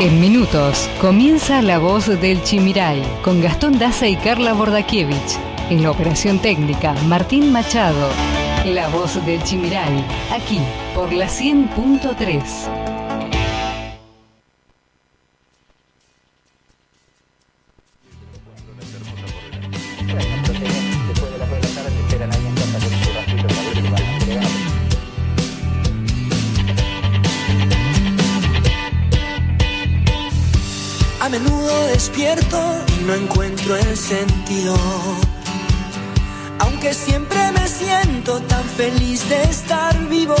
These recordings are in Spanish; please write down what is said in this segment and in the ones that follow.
En minutos comienza La Voz del Chimiray con Gastón Daza y Carla Bordakiewicz. En la operación técnica, Martín Machado. La Voz del Chimiray, aquí por la 100.3. Aunque siempre me siento tan feliz de estar vivo.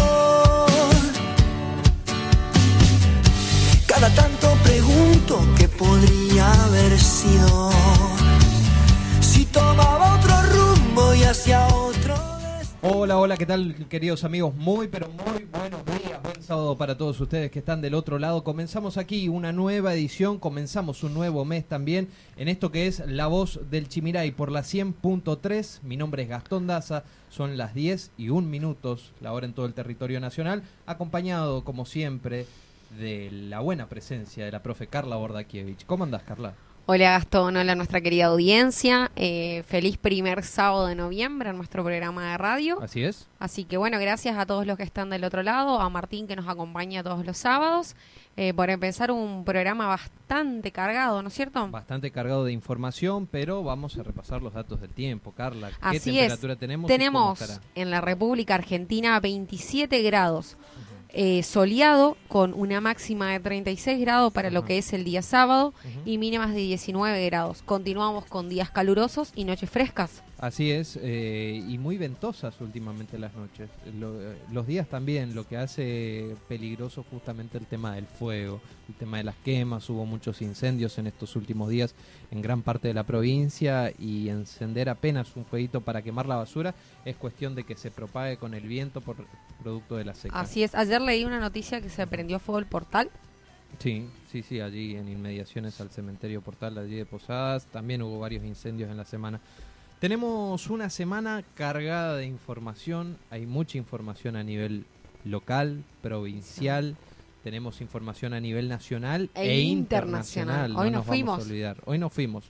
Cada tanto pregunto qué podría haber sido. Si tomaba otro rumbo y hacia otro. Hola, hola, ¿qué tal queridos amigos? Muy, pero muy sábado para todos ustedes que están del otro lado. Comenzamos aquí una nueva edición, comenzamos un nuevo mes también en esto que es La Voz del Chimiray por la 100.3. Mi nombre es Gastón Daza, son las 10 y 1 minutos, la hora en todo el territorio nacional, acompañado como siempre de la buena presencia de la profe Carla Bordakiewicz. ¿Cómo andás, Carla? Hola Gastón, hola nuestra querida audiencia. Eh, feliz primer sábado de noviembre en nuestro programa de radio. Así es. Así que bueno, gracias a todos los que están del otro lado, a Martín que nos acompaña todos los sábados, eh, por empezar un programa bastante cargado, ¿no es cierto? Bastante cargado de información, pero vamos a repasar los datos del tiempo, Carla. ¿Qué Así temperatura es. tenemos? Tenemos en la República Argentina 27 grados. Eh, soleado con una máxima de 36 grados para lo que es el día sábado y mínimas de 19 grados. Continuamos con días calurosos y noches frescas. Así es, eh, y muy ventosas últimamente las noches. Lo- los días también, lo que hace peligroso justamente el tema del fuego, el tema de las quemas. Hubo muchos incendios en estos últimos días en gran parte de la provincia y encender apenas un fueguito para quemar la basura es cuestión de que se propague con el viento por producto de la seca. Así es, ayer leí una noticia que se prendió fuego el portal. Sí, sí, sí, allí en inmediaciones al cementerio Portal, allí de Posadas, también hubo varios incendios en la semana. Tenemos una semana cargada de información, hay mucha información a nivel local, provincial, tenemos información a nivel nacional E e, internacional. internacional. Hoy no nos fuimos. a olvidar. Hoy nos fuimos.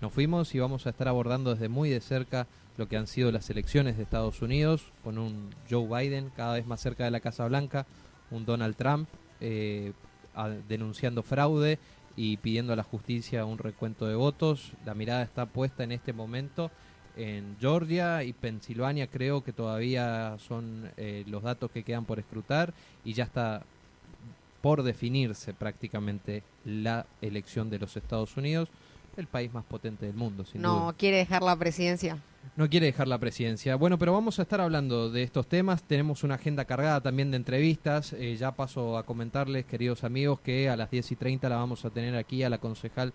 Nos fuimos y vamos a estar abordando desde muy de cerca lo que han sido las elecciones de Estados Unidos, con un Joe Biden cada vez más cerca de la Casa Blanca, un Donald Trump eh, a- denunciando fraude y pidiendo a la justicia un recuento de votos. La mirada está puesta en este momento en Georgia y Pensilvania, creo que todavía son eh, los datos que quedan por escrutar y ya está por definirse prácticamente la elección de los Estados Unidos, el país más potente del mundo, sin no duda. quiere dejar la presidencia. No quiere dejar la presidencia. Bueno, pero vamos a estar hablando de estos temas. Tenemos una agenda cargada también de entrevistas. Eh, ya paso a comentarles, queridos amigos, que a las 10 y 30 la vamos a tener aquí a la concejal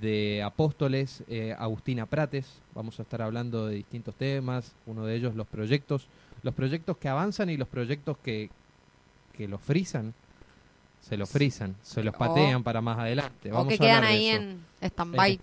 de Apóstoles, eh, Agustina Prates. Vamos a estar hablando de distintos temas. Uno de ellos, los proyectos. Los proyectos que avanzan y los proyectos que, que los frisan. Se los frisan, se los O- patean para más adelante. o Vamos que a quedan ahí en stand-by.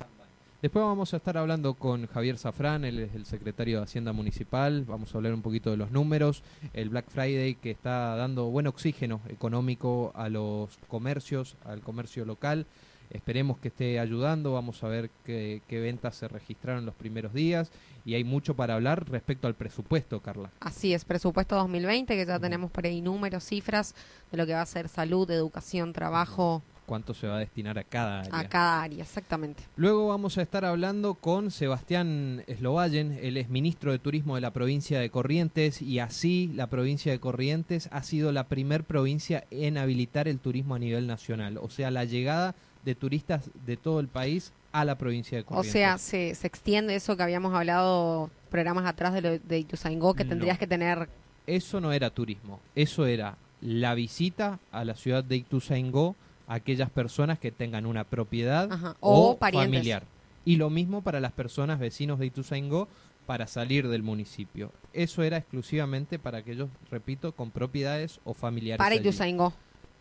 Después vamos a estar hablando con Javier Zafrán, él es el secretario de Hacienda Municipal, vamos a hablar un poquito de los números, el Black Friday que está dando buen oxígeno económico a los comercios, al comercio local, esperemos que esté ayudando, vamos a ver qué, qué ventas se registraron los primeros días y hay mucho para hablar respecto al presupuesto, Carla. Así es, presupuesto 2020, que ya tenemos por ahí números, cifras de lo que va a ser salud, educación, trabajo, ¿Cuánto se va a destinar a cada área? a cada área, exactamente. Luego vamos a estar hablando con Sebastián Slovallen, él es ministro de Turismo de la provincia de Corrientes y así la provincia de Corrientes ha sido la primer provincia en habilitar el turismo a nivel nacional, o sea, la llegada de turistas de todo el país a la provincia de O Corrientes. sea, se, se extiende eso que habíamos hablado programas atrás de, lo, de Ituzaingó, que No. tendrías que tener... eso no era turismo, eso era la visita a la ciudad de Ituzaingó aquellas personas que tengan una propiedad Ajá, o, o familiar. Y lo mismo para las personas vecinos de Ituzaingó para salir del municipio. Eso era exclusivamente para aquellos, repito, con propiedades o familiares. Para allí. Ituzaingó,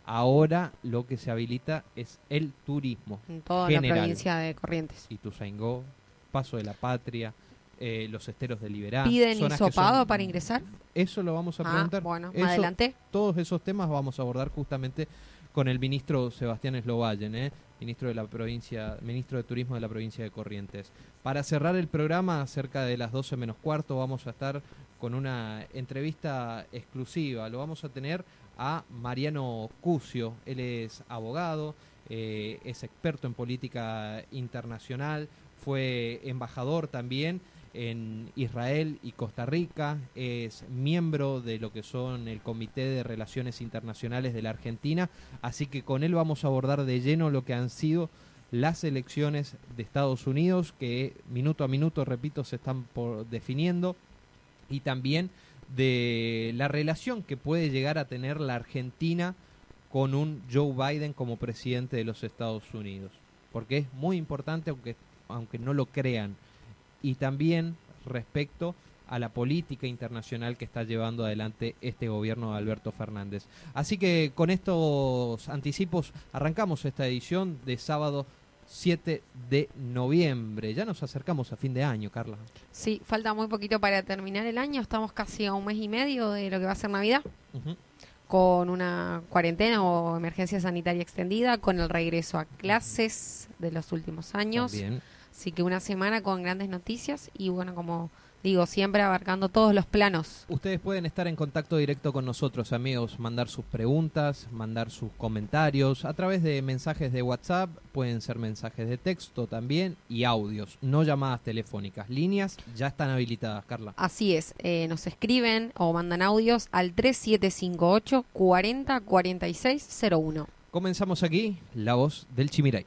Ahora lo que se habilita es el turismo. en toda General. la provincia de Corrientes. Ituzaingó, Paso de la Patria, eh, los esteros de Liberá. ¿Piden hisopado son- para ingresar? Eso lo vamos a Ah, preguntar. bueno, Eso- adelante. Todos esos temas vamos a abordar justamente con el ministro Sebastián Eslovallen, ¿eh? ministro de la provincia, ministro de Turismo de la provincia de Corrientes. Para cerrar el programa, cerca de las 12 menos cuarto, vamos a estar con una entrevista exclusiva. Lo vamos a tener a Mariano Cucio. Él es abogado, eh, es experto en política internacional, fue embajador también en Israel y Costa Rica, es miembro de lo que son el Comité de Relaciones Internacionales de la Argentina, así que con él vamos a abordar de lleno lo que han sido las elecciones de Estados Unidos, que minuto a minuto, repito, se están definiendo, y también de la relación que puede llegar a tener la Argentina con un Joe Biden como presidente de los Estados Unidos, porque es muy importante, aunque, aunque no lo crean, y también respecto a la política internacional que está llevando adelante este gobierno de Alberto Fernández. Así que con estos anticipos arrancamos esta edición de sábado 7 de noviembre. Ya nos acercamos a fin de año, Carla. Sí, falta muy poquito para terminar el año. Estamos casi a un mes y medio de lo que va a ser Navidad, con una cuarentena o emergencia sanitaria extendida, con el regreso a clases de los últimos años. También. Así que una semana con grandes noticias y bueno, como digo, siempre abarcando todos los planos. Ustedes pueden estar en contacto directo con nosotros, amigos, mandar sus preguntas, mandar sus comentarios a través de mensajes de WhatsApp, pueden ser mensajes de texto también y audios, no llamadas telefónicas. Líneas ya están habilitadas, Carla. Así es, eh, nos escriben o mandan audios al 3758 40 46 01. Comenzamos aquí, la voz del Chimiray.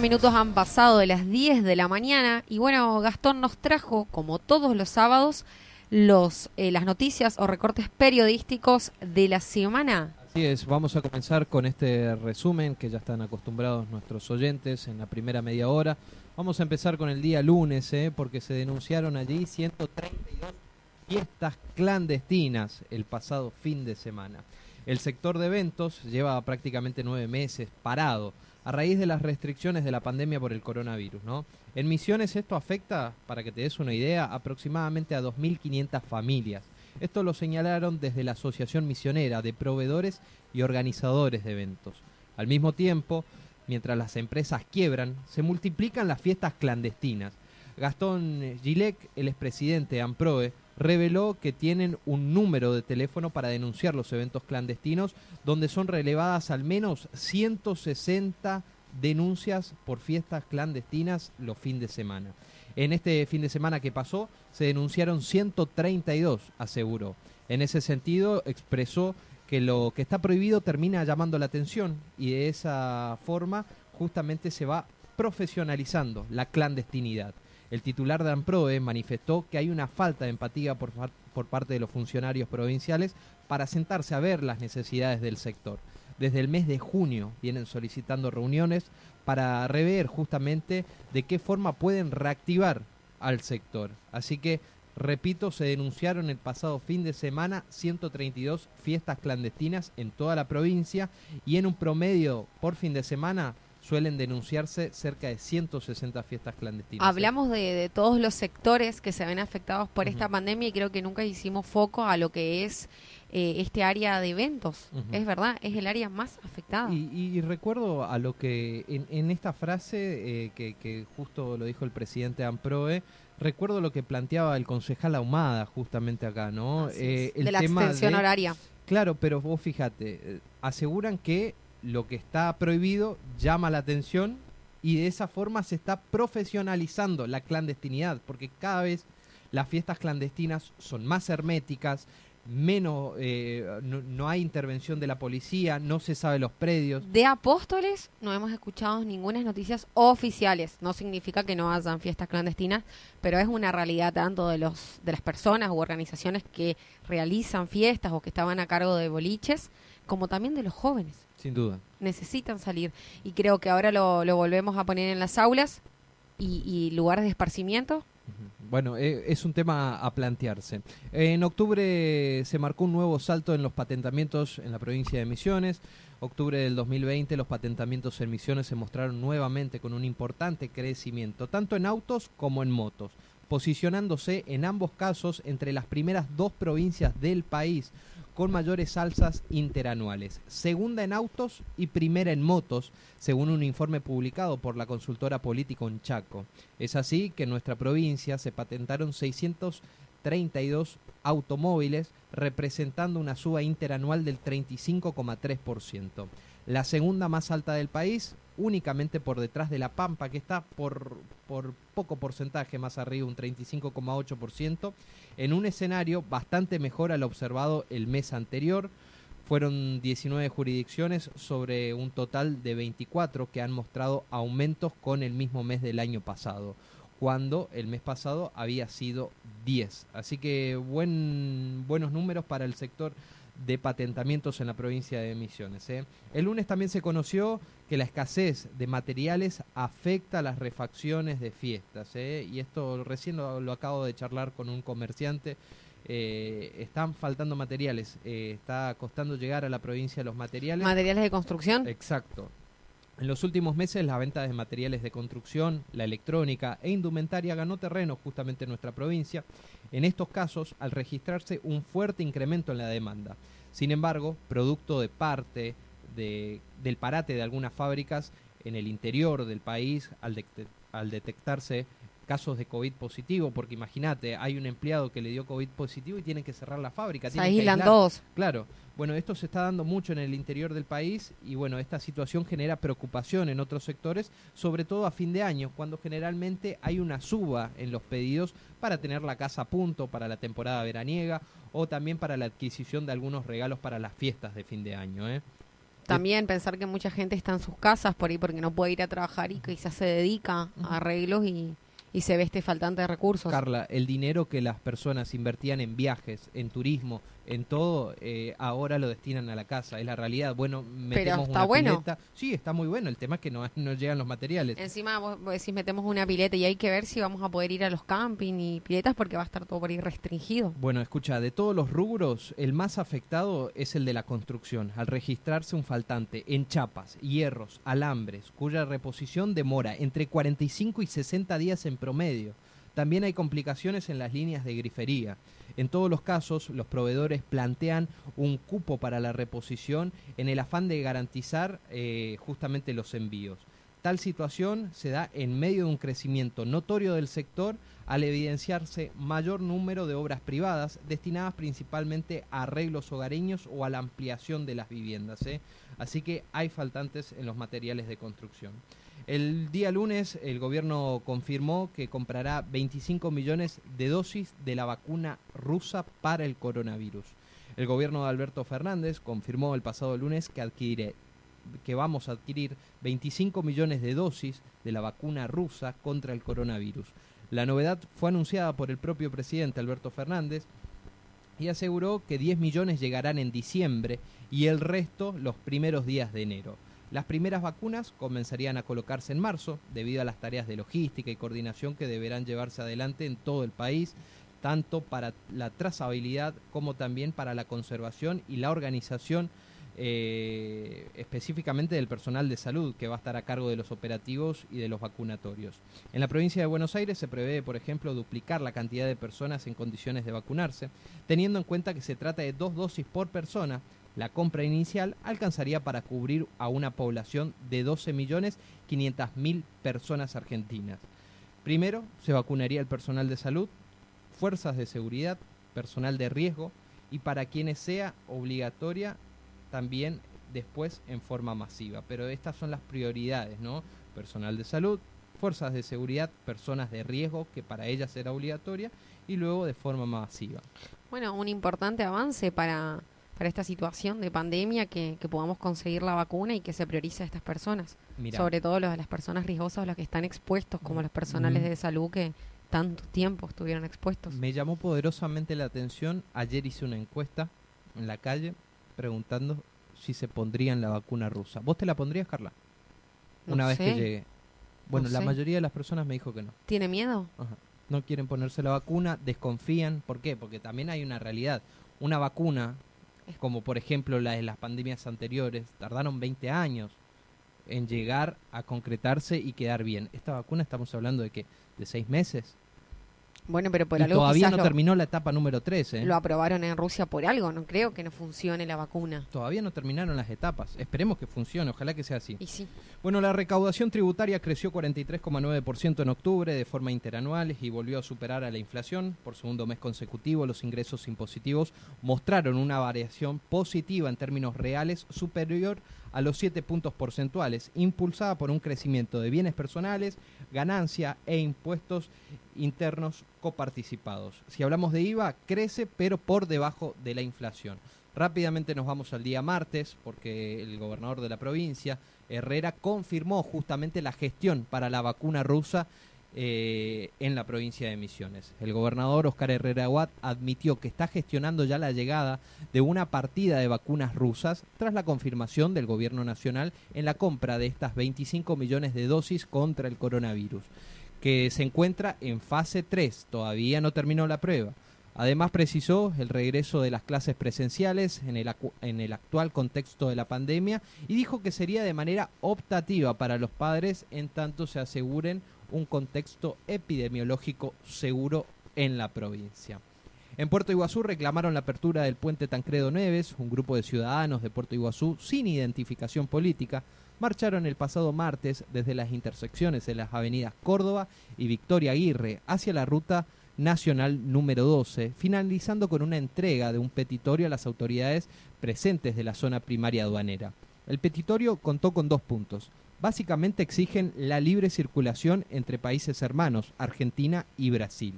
minutos han pasado de las 10 de la mañana y bueno, Gastón nos trajo, como todos los sábados, los, eh, las noticias o recortes periodísticos de la semana. Así es, vamos a comenzar con este resumen que ya están acostumbrados nuestros oyentes en la primera media hora. Vamos a empezar con el día lunes, eh, porque se denunciaron allí 132 fiestas clandestinas el pasado fin de semana. El sector de eventos lleva prácticamente nueve meses parado a raíz de las restricciones de la pandemia por el coronavirus. ¿no? En Misiones esto afecta, para que te des una idea, aproximadamente a 2.500 familias. Esto lo señalaron desde la Asociación Misionera de Proveedores y Organizadores de Eventos. Al mismo tiempo, mientras las empresas quiebran, se multiplican las fiestas clandestinas. Gastón Gilec, el expresidente de AMPROE, reveló que tienen un número de teléfono para denunciar los eventos clandestinos, donde son relevadas al menos 160 denuncias por fiestas clandestinas los fines de semana. En este fin de semana que pasó, se denunciaron 132, aseguró. En ese sentido, expresó que lo que está prohibido termina llamando la atención y de esa forma justamente se va profesionalizando la clandestinidad. El titular de AMPROE manifestó que hay una falta de empatía por, por parte de los funcionarios provinciales para sentarse a ver las necesidades del sector. Desde el mes de junio vienen solicitando reuniones para rever justamente de qué forma pueden reactivar al sector. Así que, repito, se denunciaron el pasado fin de semana 132 fiestas clandestinas en toda la provincia y en un promedio por fin de semana suelen denunciarse cerca de 160 fiestas clandestinas. ¿eh? Hablamos de, de todos los sectores que se ven afectados por esta pandemia y creo que nunca hicimos foco a lo que es eh, este área de eventos. Es verdad, es el área más afectada. Y, y- y recuerdo a lo que en, en esta frase eh, que, que justo lo dijo el presidente Amproe, recuerdo lo que planteaba el concejal Ahumada justamente acá, ¿no? Eh, es. de la tema extensión de- horaria. Claro, pero vos fíjate, aseguran que lo que está prohibido llama la atención y de esa forma se está profesionalizando la clandestinidad, porque cada vez las fiestas clandestinas son más herméticas, menos, eh, no, hay intervención de la policía, no se sabe los predios. De Apóstoles no hemos escuchado ninguna noticias oficiales. No significa que no hayan fiestas clandestinas, pero es una realidad tanto de los de las personas u organizaciones que realizan fiestas o que estaban a cargo de boliches, como también de los jóvenes. Sin duda. Necesitan salir y creo que ahora lo, lo volvemos a poner en las aulas y, y lugares de esparcimiento. Bueno, eh, es un tema a plantearse. En octubre se marcó un nuevo salto en los patentamientos en la provincia de Misiones. Octubre del 2020 los patentamientos en Misiones se mostraron nuevamente con un importante crecimiento, tanto en autos como en motos, posicionándose en ambos casos entre las primeras dos provincias del país con mayores alzas interanuales, segunda en autos y primera en motos, según un informe publicado por la consultora política Chaco. Es así que en nuestra provincia se patentaron 632 automóviles, representando una suba interanual del 35,3%. La segunda más alta del país, únicamente por detrás de La Pampa, que está por, por poco porcentaje más arriba, un 35,8%, en un escenario bastante mejor al observado el mes anterior. Fueron 19 jurisdicciones sobre un total de 24 que han mostrado aumentos con el mismo mes del año pasado, cuando el mes pasado había sido 10. Así que buen, buenos números para el sector de patentamientos en la provincia de Misiones. ¿eh? El lunes también se conoció que la escasez de materiales afecta las refacciones de fiestas. ¿eh? Y esto recién lo, lo acabo de charlar con un comerciante. Eh, están faltando materiales, eh, está costando llegar a la provincia los materiales. Materiales de construcción. Exacto. En los últimos meses la venta de materiales de construcción, la electrónica e indumentaria ganó terreno justamente en nuestra provincia, en estos casos al registrarse un fuerte incremento en la demanda. Sin embargo, producto de parte de- del parate de algunas fábricas en el interior del país al, al detectarse casos de COVID positivo, porque imagínate, hay un empleado que le dio COVID positivo y tiene que cerrar la fábrica. Se tienen aíslan todos. Claro, bueno, esto se está dando mucho en el interior del país y bueno, esta situación genera preocupación en otros sectores, sobre todo a fin de año, cuando generalmente hay una suba en los pedidos para tener la casa a punto para la temporada veraniega o también para la adquisición de algunos regalos para las fiestas de fin de año. ¿eh? También pensar que mucha gente está en sus casas por ahí porque no puede ir a trabajar y quizás se dedica a arreglos y, y se ve este faltante de recursos. Carla, el dinero que las personas invertían en viajes, en turismo, en todo, eh, ahora lo destinan a la casa. Es la realidad. Bueno, metemos está una bueno. pileta. Sí, está muy bueno. El tema es que no, no llegan los materiales. Encima vos, vos decís metemos una pileta y hay que ver si vamos a poder ir a los camping y piletas porque va a estar todo por ahí restringido. Bueno, escucha, de todos los rubros, el más afectado es el de la construcción, al registrarse un faltante en chapas, hierros, alambres, cuya reposición demora entre 45 y 60 días en promedio. También hay complicaciones en las líneas de grifería. En todos los casos, los proveedores plantean un cupo para la reposición en el afán de garantizar eh, justamente los envíos. Tal situación se da en medio de un crecimiento notorio del sector al evidenciarse mayor número de obras privadas destinadas principalmente a arreglos hogareños o a la ampliación de las viviendas. ¿eh? Así que hay faltantes en los materiales de construcción. El día lunes el gobierno confirmó que comprará 25 millones de dosis de la vacuna rusa para el coronavirus. El gobierno de Alberto Fernández confirmó el pasado lunes que adquiere que vamos a adquirir 25 millones de dosis de la vacuna rusa contra el coronavirus. La novedad fue anunciada por el propio presidente Alberto Fernández y aseguró que 10 millones llegarán en diciembre y el resto los primeros días de enero. Las primeras vacunas comenzarían a colocarse en marzo debido a las tareas de logística y coordinación que deberán llevarse adelante en todo el país, tanto para la trazabilidad como también para la conservación y la organización eh, específicamente del personal de salud que va a estar a cargo de los operativos y de los vacunatorios. En la provincia de Buenos Aires se prevé, por ejemplo, duplicar la cantidad de personas en condiciones de vacunarse, teniendo en cuenta que se trata de dos dosis por persona. La compra inicial alcanzaría para cubrir a una población de 12.500.000 personas argentinas. Primero, se vacunaría el personal de salud, fuerzas de seguridad, personal de riesgo y para quienes sea obligatoria también después en forma masiva. Pero estas son las prioridades, ¿no? Personal de salud, fuerzas de seguridad, personas de riesgo, que para ellas será obligatoria, y luego de forma masiva. Bueno, un importante avance para, para esta situación de pandemia, que, que podamos conseguir la vacuna y que se priorice a estas personas. Mirá. Sobre todo los, las personas riesgosas, los que están expuestos, como los personales Mm. de salud que tanto tiempo estuvieron expuestos. Me llamó poderosamente la atención, ayer hice una encuesta en la calle preguntando si se pondrían la vacuna rusa. ¿Vos te la pondrías, Carla? No Una vez que llegue. Bueno, No la sé. mayoría de las personas me dijo que no. ¿Tiene miedo? Ajá. No quieren ponerse la vacuna, desconfían. ¿Por qué? Porque también hay una realidad. Una vacuna, como por ejemplo la de las pandemias anteriores, tardaron 20 años en llegar a concretarse y quedar bien. Esta vacuna estamos hablando de que de seis meses. Bueno, pero por y algo todavía no lo, terminó la etapa número 13. lo aprobaron en Rusia por algo. No creo que no funcione la vacuna. Todavía no terminaron las etapas. Esperemos que funcione, ojalá que sea así. Y sí. Bueno, la recaudación tributaria creció 43,9% en octubre de forma interanual y volvió a superar a la inflación. Por segundo mes consecutivo, los ingresos impositivos mostraron una variación positiva en términos reales superior a los 7 puntos porcentuales, impulsada por un crecimiento de bienes personales, ganancia e impuestos internos coparticipados. Si hablamos de IVA, crece pero por debajo de la inflación. Rápidamente nos vamos al día martes porque el gobernador de la provincia, Herrera, confirmó justamente la gestión para la vacuna rusa eh, en la provincia de Misiones. El gobernador Oscar Herrera Aguad admitió que está gestionando ya la llegada de una partida de vacunas rusas tras la confirmación del gobierno nacional en la compra de estas 25 millones de dosis contra el coronavirus, que se encuentra en fase 3, todavía no terminó la prueba. Además precisó el regreso de las clases presenciales en el, en el actual contexto de la pandemia y dijo que sería de manera optativa para los padres en tanto se aseguren un contexto epidemiológico seguro en la provincia. En Puerto Iguazú reclamaron la apertura del puente Tancredo Neves, un grupo de ciudadanos de Puerto Iguazú sin identificación política marcharon el pasado martes desde las intersecciones de las avenidas Córdoba y Victoria Aguirre hacia la ruta nacional número 12, finalizando con una entrega de un petitorio a las autoridades presentes de la zona primaria aduanera. El petitorio contó con dos puntos. Básicamente exigen la libre circulación entre países hermanos, Argentina y Brasil.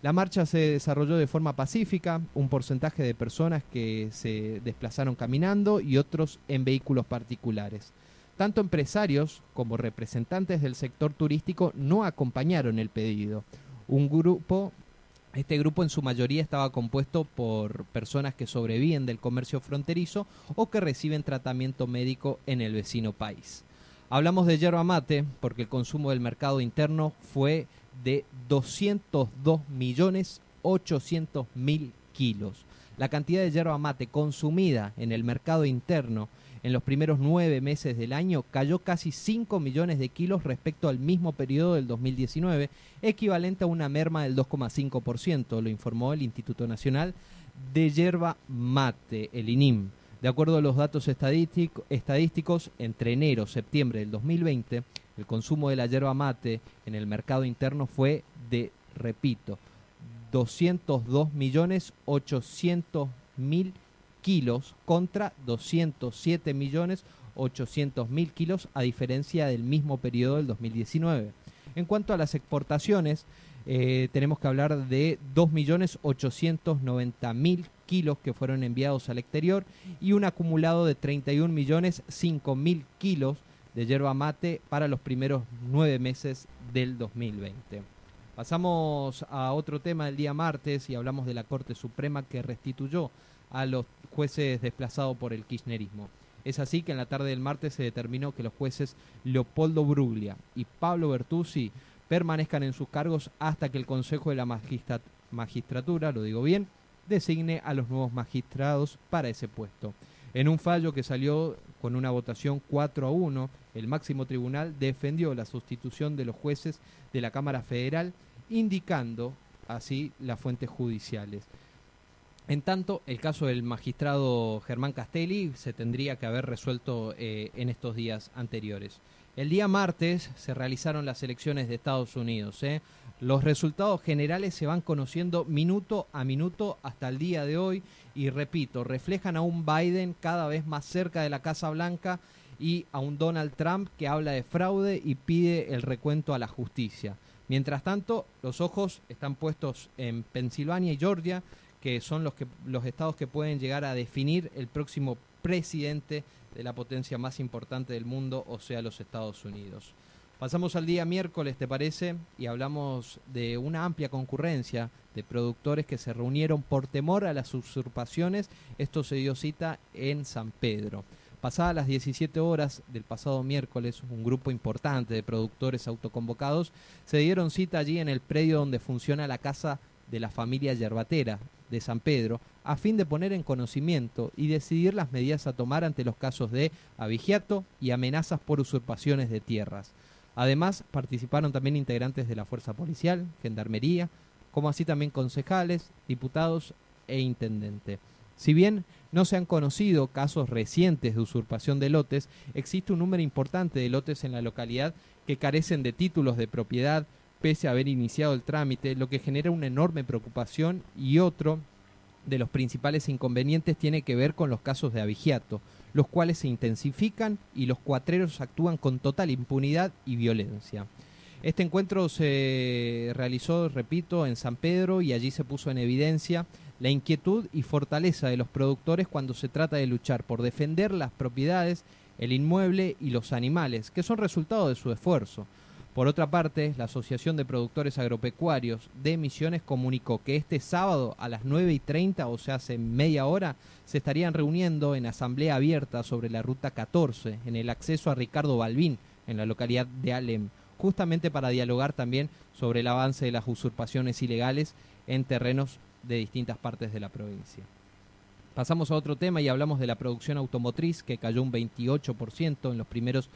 La marcha se desarrolló de forma pacífica, un porcentaje de personas que se desplazaron caminando y otros en vehículos particulares. Tanto empresarios como representantes del sector turístico no acompañaron el pedido. Un grupo, este grupo en su mayoría estaba compuesto por personas que sobreviven del comercio fronterizo o que reciben tratamiento médico en el vecino país. Hablamos de yerba mate porque el consumo del mercado interno fue de 202 millones 800 mil kilos. La cantidad de yerba mate consumida en el mercado interno en los primeros nueve meses del año cayó casi 5 millones de kilos respecto al mismo periodo del 2019, equivalente a una merma del 2,5%, lo informó el Instituto Nacional de Yerba Mate, el INIM. De acuerdo a los datos estadístico- estadísticos, entre enero y septiembre del 2020, el consumo de la yerba mate en el mercado interno fue de, repito, 202 millones 800 mil kilos contra 207 millones 800 mil kilos a diferencia del mismo periodo del 2019. En cuanto a las exportaciones, eh, tenemos que hablar de 2.890.000 kilos que fueron enviados al exterior y un acumulado de 31.005.000 kilos de yerba mate para los primeros nueve meses del 2020. Pasamos a otro tema del día martes y hablamos de la Corte Suprema que restituyó a los jueces desplazados por el kirchnerismo. Es así que en la tarde del martes se determinó que los jueces Leopoldo Bruglia y Pablo Bertuzzi permanezcan en sus cargos hasta que el Consejo de la Magistra- Magistratura, lo digo bien, designe a los nuevos magistrados para ese puesto. En un fallo que salió con una votación 4 a 1, el máximo tribunal defendió la sustitución de los jueces de la Cámara Federal, indicando así las fuentes judiciales. En tanto, el caso del magistrado Germán Castelli se tendría que haber resuelto eh, en estos días anteriores. El día martes se realizaron las elecciones de Estados Unidos. ¿eh? Los resultados generales se van conociendo minuto a minuto hasta el día de hoy y repito, reflejan a un Biden cada vez más cerca de la Casa Blanca y a un Donald Trump que habla de fraude y pide el recuento a la justicia. Mientras tanto, los ojos están puestos en Pensilvania y Georgia, que son los, que, los estados que pueden llegar a definir el próximo presidente de la potencia más importante del mundo, o sea, los Estados Unidos. Pasamos al día miércoles, ¿te parece? Y hablamos de una amplia concurrencia de productores que se reunieron por temor a las usurpaciones. Esto se dio cita en San Pedro. Pasadas las 17 horas del pasado miércoles, un grupo importante de productores autoconvocados se dieron cita allí en el predio donde funciona la casa de la familia Yerbatera de San Pedro, a fin de poner en conocimiento y decidir las medidas a tomar ante los casos de abigiato y amenazas por usurpaciones de tierras. Además, participaron también integrantes de la Fuerza Policial, Gendarmería, como así también concejales, diputados e intendente. Si bien no se han conocido casos recientes de usurpación de lotes, existe un número importante de lotes en la localidad que carecen de títulos de propiedad pese a haber iniciado el trámite, lo que genera una enorme preocupación y otro de los principales inconvenientes tiene que ver con los casos de abigiato, los cuales se intensifican y los cuatreros actúan con total impunidad y violencia. Este encuentro se realizó, repito, en San Pedro y allí se puso en evidencia la inquietud y fortaleza de los productores cuando se trata de luchar por defender las propiedades, el inmueble y los animales, que son resultado de su esfuerzo. Por otra parte, la Asociación de Productores Agropecuarios de Misiones comunicó que este sábado a las 9 y 30, o sea, hace media hora, se estarían reuniendo en asamblea abierta sobre la Ruta 14, en el acceso a Ricardo Balbín, en la localidad de Alem, justamente para dialogar también sobre el avance de las usurpaciones ilegales en terrenos de distintas partes de la provincia. Pasamos a otro tema y hablamos de la producción automotriz que cayó un 28% en los primeros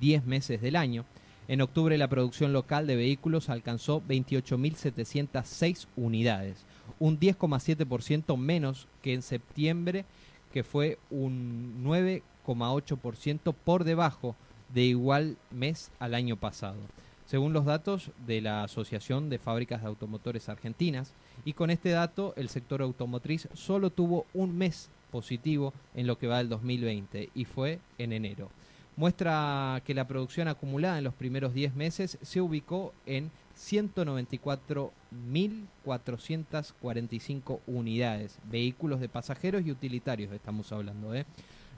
10 meses del año. En octubre la producción local de vehículos alcanzó 28.706 unidades, un 10,7% menos que en septiembre, que fue un 9,8% por debajo de igual mes al año pasado, según los datos de la Asociación de Fábricas de Automotores Argentinas, y con este dato el sector automotriz solo tuvo un mes positivo en lo que va del 2020 y fue en enero muestra que la producción acumulada en los primeros 10 meses se ubicó en 194.445 unidades, vehículos de pasajeros y utilitarios estamos hablando, ¿eh?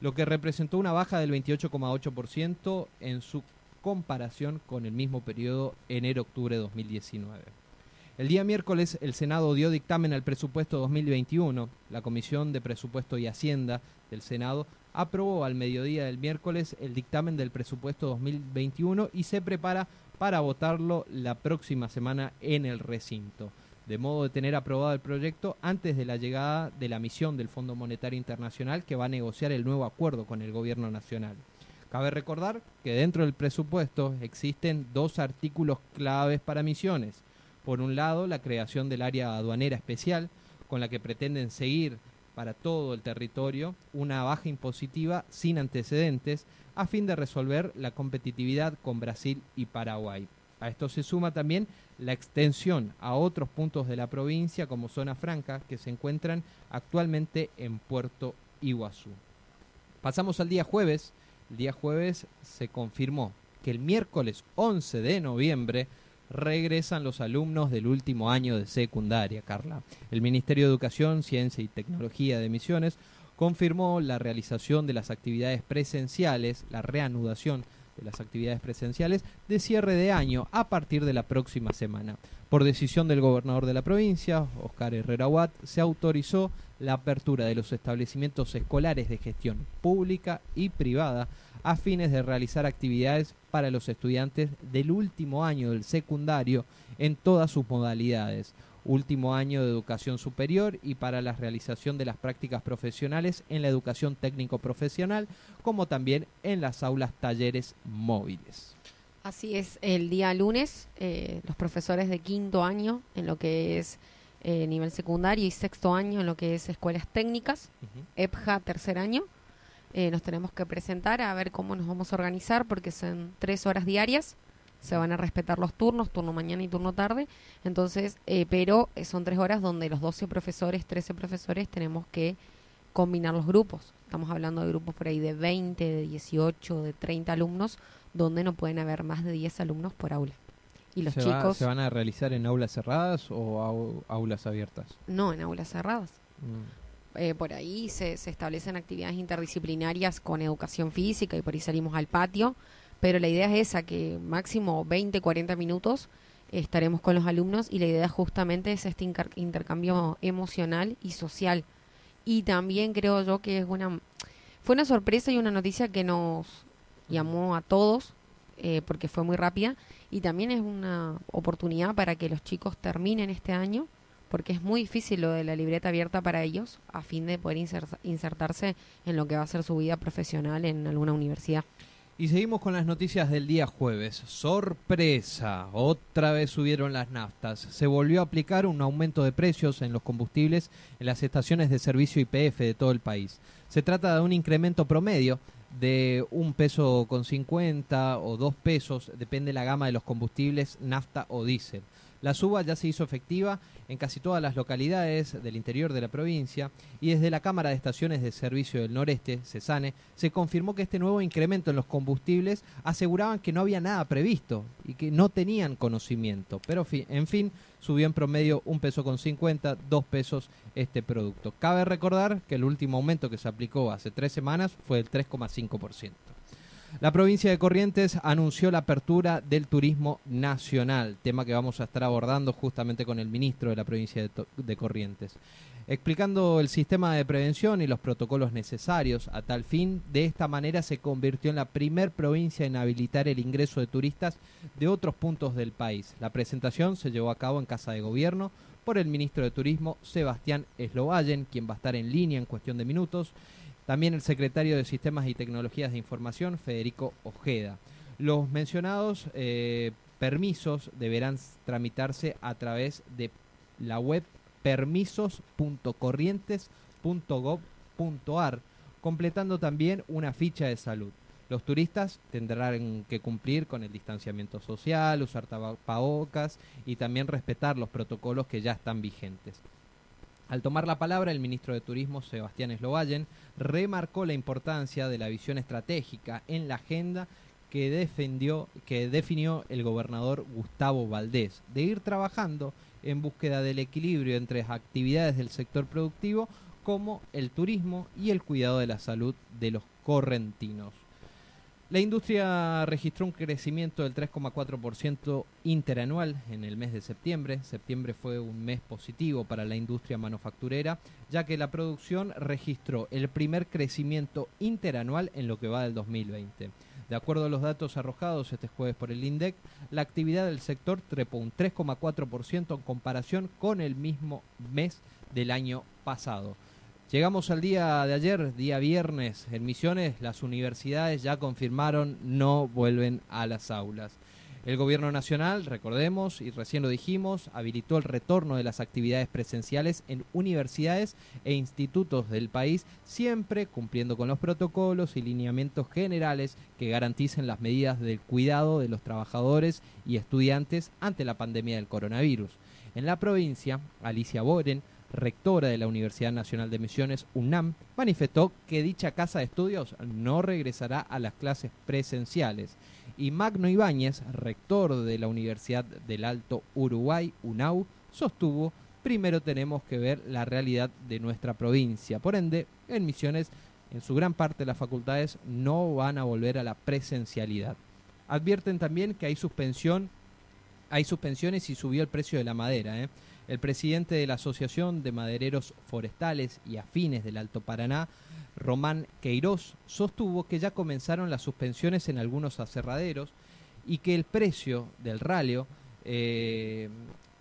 lo que representó una baja del 28,8% en su comparación con el mismo periodo enero-octubre de 2019. El día miércoles el Senado dio dictamen al presupuesto 2021. La Comisión de Presupuesto y Hacienda del Senado aprobó al mediodía del miércoles el dictamen del presupuesto 2021 y se prepara para votarlo la próxima semana en el recinto, de modo de tener aprobado el proyecto antes de la llegada de la misión del Fondo Monetario Internacional que va a negociar el nuevo acuerdo con el gobierno nacional. Cabe recordar que dentro del presupuesto existen dos artículos claves para misiones. Por un lado, la creación del área aduanera especial, con la que pretenden seguir para todo el territorio una baja impositiva sin antecedentes a fin de resolver la competitividad con Brasil y Paraguay. A esto se suma también la extensión a otros puntos de la provincia como zona franca que se encuentran actualmente en Puerto Iguazú. Pasamos al día jueves. El día jueves se confirmó que el miércoles 11 de noviembre regresan los alumnos del último año de secundaria, Carla. El Ministerio de Educación, Ciencia y Tecnología de Misiones confirmó la realización de las actividades presenciales, la reanudación de las actividades presenciales de cierre de año a partir de la próxima semana. Por decisión del gobernador de la provincia, Oscar Herrera Watt, se autorizó la apertura de los establecimientos escolares de gestión pública y privada a fines de realizar actividades para los estudiantes del último año del secundario en todas sus modalidades. último año de educación superior y para la realización de las prácticas profesionales en la educación técnico-profesional, como también en las aulas talleres móviles. Así es, el día lunes eh, los profesores de quinto año en lo que es eh, nivel secundario y sexto año en lo que es escuelas técnicas, EPJA tercer año, eh, nos tenemos que presentar a ver cómo nos vamos a organizar porque son tres horas diarias, se van a respetar los turnos, turno mañana y turno tarde, entonces, eh, pero eh, son tres horas donde los 12 profesores, 13 profesores tenemos que combinar los grupos. Estamos hablando de grupos por ahí de 20, de 18, de 30 alumnos, donde no pueden haber más de 10 alumnos por aula. Y los ¿Se, va- chicos, ¿Se van a realizar en aulas cerradas o au- aulas abiertas? no en aulas cerradas. Mm. Eh, por ahí se, se establecen actividades interdisciplinarias con educación física y por ahí salimos al patio, pero la idea es esa, que máximo 20, 40 minutos estaremos con los alumnos y la idea justamente es este intercambio emocional y social. Y también creo yo que es una fue una sorpresa y una noticia que nos llamó a todos eh, porque fue muy rápida y también es una oportunidad para que los chicos terminen este año porque es muy difícil lo de la libreta abierta para ellos a fin de poder inser- insertarse en lo que va a ser su vida profesional en alguna universidad. Y seguimos con las noticias del día jueves. Sorpresa, otra vez subieron las naftas. Se volvió a aplicar un aumento de precios en los combustibles en las estaciones de servicio IPF de todo el país. Se trata de un incremento promedio de un peso con 50 o dos pesos, depende la gama de los combustibles, nafta o diésel. La suba ya se hizo efectiva en casi todas las localidades del interior de la provincia y desde la Cámara de Estaciones de Servicio del Noreste, CESANE, se confirmó que este nuevo incremento en los combustibles aseguraban que no había nada previsto y que no tenían conocimiento. Pero en fin, subió en promedio un peso con 50, dos pesos este producto. Cabe recordar que el último aumento que se aplicó hace tres semanas fue del 3,5%. La provincia de Corrientes anunció la apertura del turismo nacional, tema que vamos a estar abordando justamente con el ministro de la provincia de, Corrientes, explicando el sistema de prevención y los protocolos necesarios a tal fin. De esta manera se convirtió en la primer provincia en habilitar el ingreso de turistas de otros puntos del país. La presentación se llevó a cabo en Casa de Gobierno por el ministro de Turismo Sebastián Eslovallen, quien va a estar en línea en cuestión de minutos. También el secretario de Sistemas y Tecnologías de Información, Federico Ojeda. Los mencionados eh, permisos deberán tramitarse a través de la web permisos.corrientes.gov.ar, completando también una ficha de salud. Los turistas tendrán que cumplir con el distanciamiento social, usar tapabocas y también respetar los protocolos que ya están vigentes. Al tomar la palabra, el ministro de Turismo, Sebastián Eslovallen, remarcó la importancia de la visión estratégica en la agenda que, defendió, que definió el gobernador Gustavo Valdés, de ir trabajando en búsqueda del equilibrio entre las actividades del sector productivo como el turismo y el cuidado de la salud de los correntinos. La industria registró un crecimiento del 3,4% interanual en el mes de septiembre. Septiembre fue un mes positivo para la industria manufacturera, ya que la producción registró el primer crecimiento interanual en lo que va del 2020. De acuerdo a los datos arrojados este jueves por el INDEC, la actividad del sector trepó un 3,4% en comparación con el mismo mes del año pasado. Llegamos al día de ayer, día viernes, en Misiones, las universidades ya confirmaron no vuelven a las aulas. El gobierno nacional, recordemos, y recién lo dijimos, habilitó el retorno de las actividades presenciales en universidades e institutos del país, siempre cumpliendo con los protocolos y lineamientos generales que garanticen las medidas del cuidado de los trabajadores y estudiantes ante la pandemia del coronavirus. En la provincia, Alicia Boren, rectora de la Universidad Nacional de Misiones, UNAM, manifestó que dicha casa de estudios no regresará a las clases presenciales. Y Magno Ibáñez, rector de la Universidad del Alto Uruguay, UNAU, sostuvo, primero tenemos que ver la realidad de nuestra provincia. Por ende, en Misiones, en su gran parte las facultades no van a volver a la presencialidad. Advierten también que hay suspensión, hay suspensiones y subió el precio de la madera, ¿eh? El presidente de la Asociación de Madereros Forestales y Afines del Alto Paraná, Román Queiroz, sostuvo que ya comenzaron las suspensiones en algunos aserraderos y que el precio del ralio eh,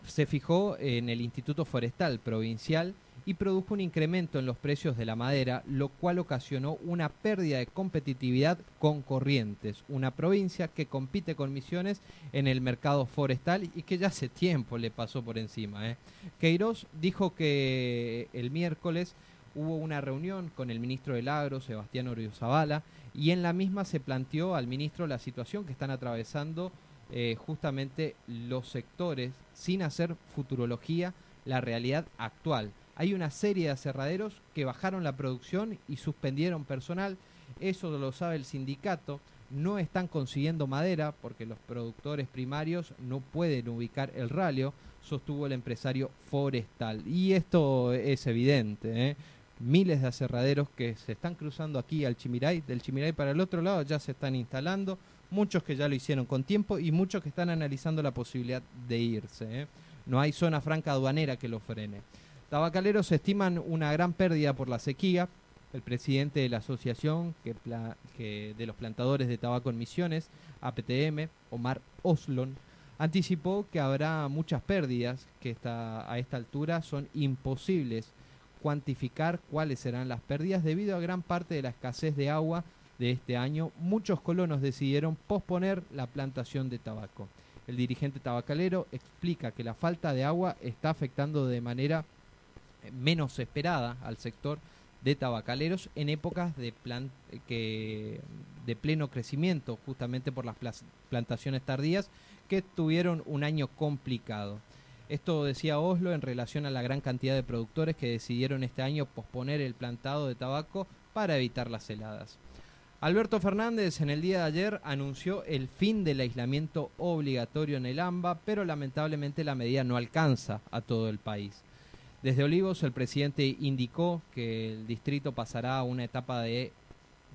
se fijó en el Instituto Forestal Provincial y produjo un incremento en los precios de la madera, lo cual ocasionó una pérdida de competitividad con Corrientes, una provincia que compite con Misiones en el mercado forestal y que ya hace tiempo le pasó por encima. ¿eh? Queiroz dijo que el miércoles hubo una reunión con el ministro del Agro, Sebastián Oriozabala, y en la misma se planteó al ministro la situación que están atravesando eh, justamente los sectores sin hacer futurología, la realidad actual. Hay una serie de aserraderos que bajaron la producción y suspendieron personal, eso lo sabe el sindicato, no están consiguiendo madera porque los productores primarios no pueden ubicar el ralio, sostuvo el empresario forestal. Y esto es evidente, ¿eh? miles de aserraderos que se están cruzando aquí al Chimiray, del Chimiray para el otro lado ya se están instalando, muchos que ya lo hicieron con tiempo y muchos que están analizando la posibilidad de irse. ¿eh? No hay zona franca aduanera que lo frene. Tabacaleros estiman una gran pérdida por la sequía. El presidente de la asociación de los plantadores de tabaco en Misiones, APTM, Omar Oslon, anticipó que habrá muchas pérdidas que a esta altura son imposibles cuantificar cuáles serán las pérdidas debido a gran parte de la escasez de agua de este año. Muchos colonos decidieron posponer la plantación de tabaco. El dirigente tabacalero explica que la falta de agua está afectando de manera menos esperada al sector de tabacaleros en épocas de, plan- que, de pleno crecimiento, justamente por las plantaciones tardías que tuvieron un año complicado. Esto decía Oslo en relación a la gran cantidad de productores que decidieron este año posponer el plantado de tabaco para evitar las heladas. Alberto Fernández en el día de ayer anunció el fin del aislamiento obligatorio en el AMBA, pero lamentablemente la medida no alcanza a todo el país. Desde Olivos el presidente indicó que el distrito pasará a una etapa de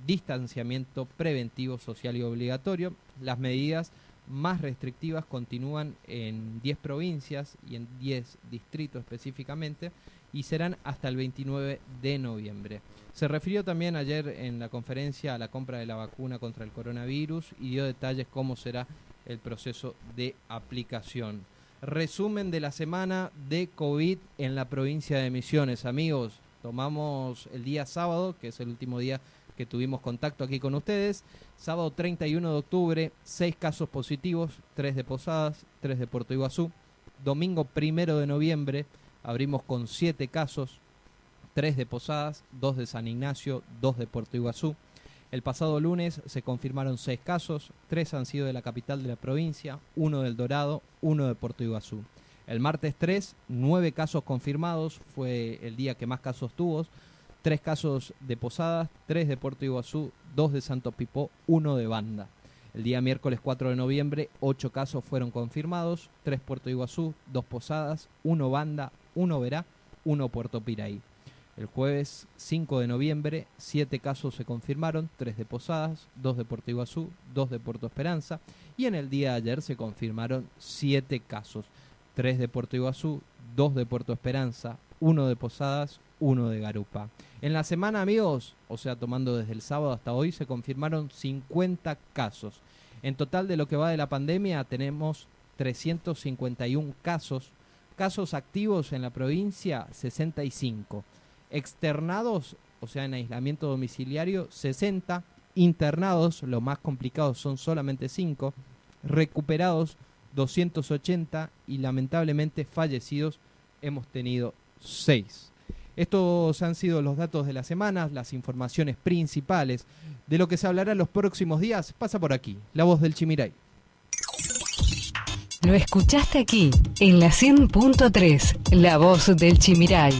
distanciamiento preventivo social y obligatorio. Las medidas más restrictivas continúan en 10 provincias y en 10 distritos específicamente y serán hasta el 29 de noviembre. Se refirió también ayer en la conferencia a la compra de la vacuna contra el coronavirus y dio detalles cómo será el proceso de aplicación. Resumen de la semana de COVID en la provincia de Misiones. Amigos, tomamos el día sábado, que es el último día que tuvimos contacto aquí con ustedes. Sábado 31 de octubre, 6 casos positivos, 3 de Posadas, 3 de Puerto Iguazú. Domingo 1 de noviembre, abrimos con 7 casos, 3 de Posadas, 2 de San Ignacio, 2 de Puerto Iguazú. El pasado lunes se confirmaron 6 casos, 3 han sido de la capital de la provincia, 1 del Dorado, 1 de Puerto Iguazú. El martes 3, 9 casos confirmados, fue el día que más casos tuvo, 3 casos de Posadas, 3 de Puerto Iguazú, 2 de Santo Pipó, 1 de Banda. El día miércoles 4 de noviembre, 8 casos fueron confirmados, 3 Puerto Iguazú, 2 Posadas, 1 Banda, 1 Verá, 1 Puerto Piraí. El jueves 5 de noviembre, 7 casos se confirmaron, 3 de Posadas, 2 de Puerto Iguazú, 2 de Puerto Esperanza y en el día de ayer se confirmaron 7 casos, 3 de Puerto Iguazú, 2 de Puerto Esperanza, 1 de Posadas, 1 de Garupa. En la semana, amigos, o sea, tomando desde el sábado hasta hoy, se confirmaron 50 casos. En total de lo que va de la pandemia tenemos 351 casos, casos activos en la provincia 65, externados, o sea, en aislamiento domiciliario 60, internados, los más complicados son solamente 5, recuperados 280 y lamentablemente fallecidos hemos tenido 6. Estos han sido los datos de la semana, las informaciones principales de lo que se hablará en los próximos días. Pasa por aquí, la voz del Chimiray. Lo escuchaste aquí, en la 100.3, La Voz del Chimiray.